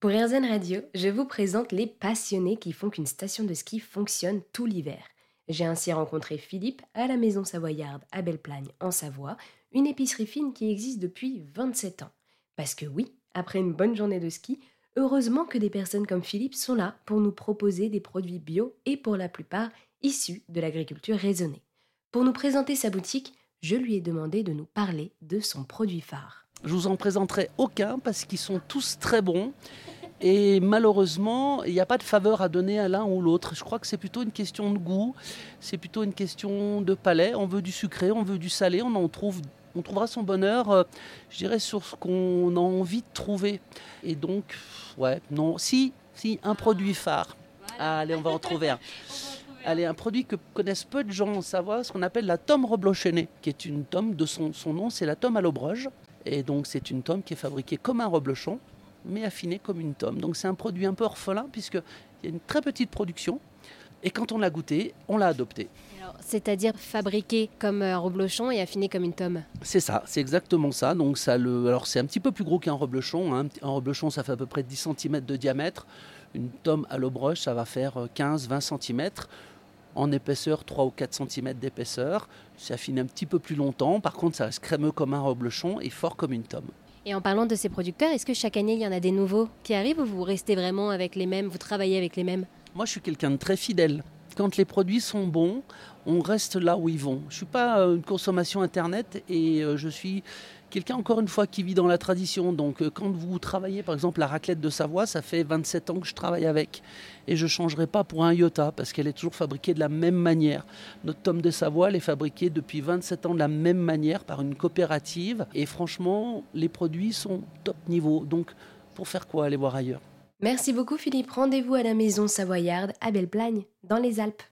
Pour RZN Radio, je vous présente les passionnés qui font qu'une station de ski fonctionne tout l'hiver. J'ai ainsi rencontré Philippe à la Maison Savoyarde à Belleplagne, en Savoie, une épicerie fine qui existe depuis 27 ans. Parce que oui, après une bonne journée de ski, heureusement que des personnes comme Philippe sont là pour nous proposer des produits bio et pour la plupart issus de l'agriculture raisonnée. Pour nous présenter sa boutique, je lui ai demandé de nous parler de son produit phare. Je vous en présenterai aucun parce qu'ils sont tous très bons. Et malheureusement, il n'y a pas de faveur à donner à l'un ou l'autre. Je crois que c'est plutôt une question de goût, c'est plutôt une question de palais. On veut du sucré, on veut du salé, on en trouve. On trouvera son bonheur, euh, je dirais, sur ce qu'on a envie de trouver. Et donc, ouais, non, si, si, un produit phare. allez, on va en trouver un. Allez, un produit que connaissent peu de gens en Savoie, ce qu'on appelle la tome reblochennée, qui est une tome de son, son nom, c'est la tome à l'Aubroge. Et donc c'est une tome qui est fabriquée comme un reblochon, mais affinée comme une tome. Donc c'est un produit un peu orphelin puisqu'il y a une très petite production. Et quand on l'a goûté, on l'a adopté. C'est-à-dire fabriqué comme un reblochon et affiné comme une tome C'est ça, c'est exactement ça. Donc ça le, alors c'est un petit peu plus gros qu'un reblochon. Hein. Un reblochon, ça fait à peu près 10 cm de diamètre. Une tome à l'eau broche, ça va faire 15-20 cm en épaisseur, 3 ou 4 cm d'épaisseur. C'est affiné un petit peu plus longtemps. Par contre, ça reste crémeux comme un reblochon et fort comme une tome. Et en parlant de ces producteurs, est-ce que chaque année, il y en a des nouveaux qui arrivent ou vous restez vraiment avec les mêmes, vous travaillez avec les mêmes? Moi, je suis quelqu'un de très fidèle. Quand les produits sont bons, on reste là où ils vont. Je ne suis pas euh, une consommation Internet et euh, je suis quelqu'un, encore une fois, qui vit dans la tradition. Donc, euh, quand vous travaillez, par exemple, la raclette de Savoie, ça fait 27 ans que je travaille avec. Et je ne changerai pas pour un iota, parce qu'elle est toujours fabriquée de la même manière. Notre tome de Savoie, elle est fabriquée depuis 27 ans de la même manière par une coopérative. Et franchement, les produits sont top niveau. Donc, pour faire quoi aller voir ailleurs? Merci beaucoup Philippe. Rendez-vous à la maison savoyarde à Belleplagne, dans les Alpes.